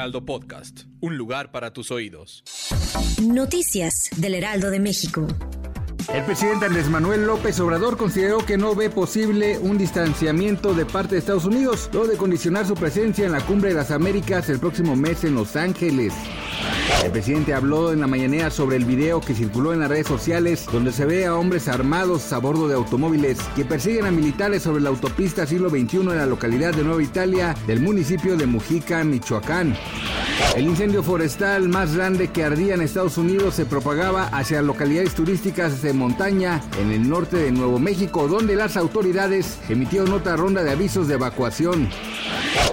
Heraldo Podcast, un lugar para tus oídos. Noticias del Heraldo de México. El presidente Andrés Manuel López Obrador consideró que no ve posible un distanciamiento de parte de Estados Unidos, luego de condicionar su presencia en la Cumbre de las Américas el próximo mes en Los Ángeles. El presidente habló en la mañanera sobre el video que circuló en las redes sociales donde se ve a hombres armados a bordo de automóviles que persiguen a militares sobre la autopista siglo XXI en la localidad de Nueva Italia del municipio de Mujica, Michoacán. El incendio forestal más grande que ardía en Estados Unidos se propagaba hacia localidades turísticas de montaña en el norte de Nuevo México, donde las autoridades emitieron otra ronda de avisos de evacuación.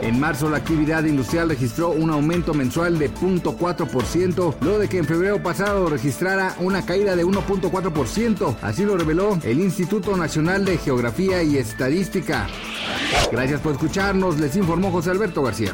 En marzo la actividad industrial registró un aumento mensual de 0.4%, luego de que en febrero pasado registrara una caída de 1.4%. Así lo reveló el Instituto Nacional de Geografía y Estadística. Gracias por escucharnos, les informó José Alberto García.